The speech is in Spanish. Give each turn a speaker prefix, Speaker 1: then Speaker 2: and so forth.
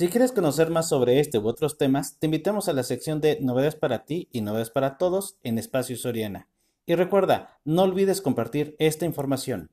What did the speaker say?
Speaker 1: Si quieres conocer más sobre este u otros temas, te invitamos a la sección de Novedades para ti y Novedades para todos en Espacio Soriana. Y recuerda, no olvides compartir esta información.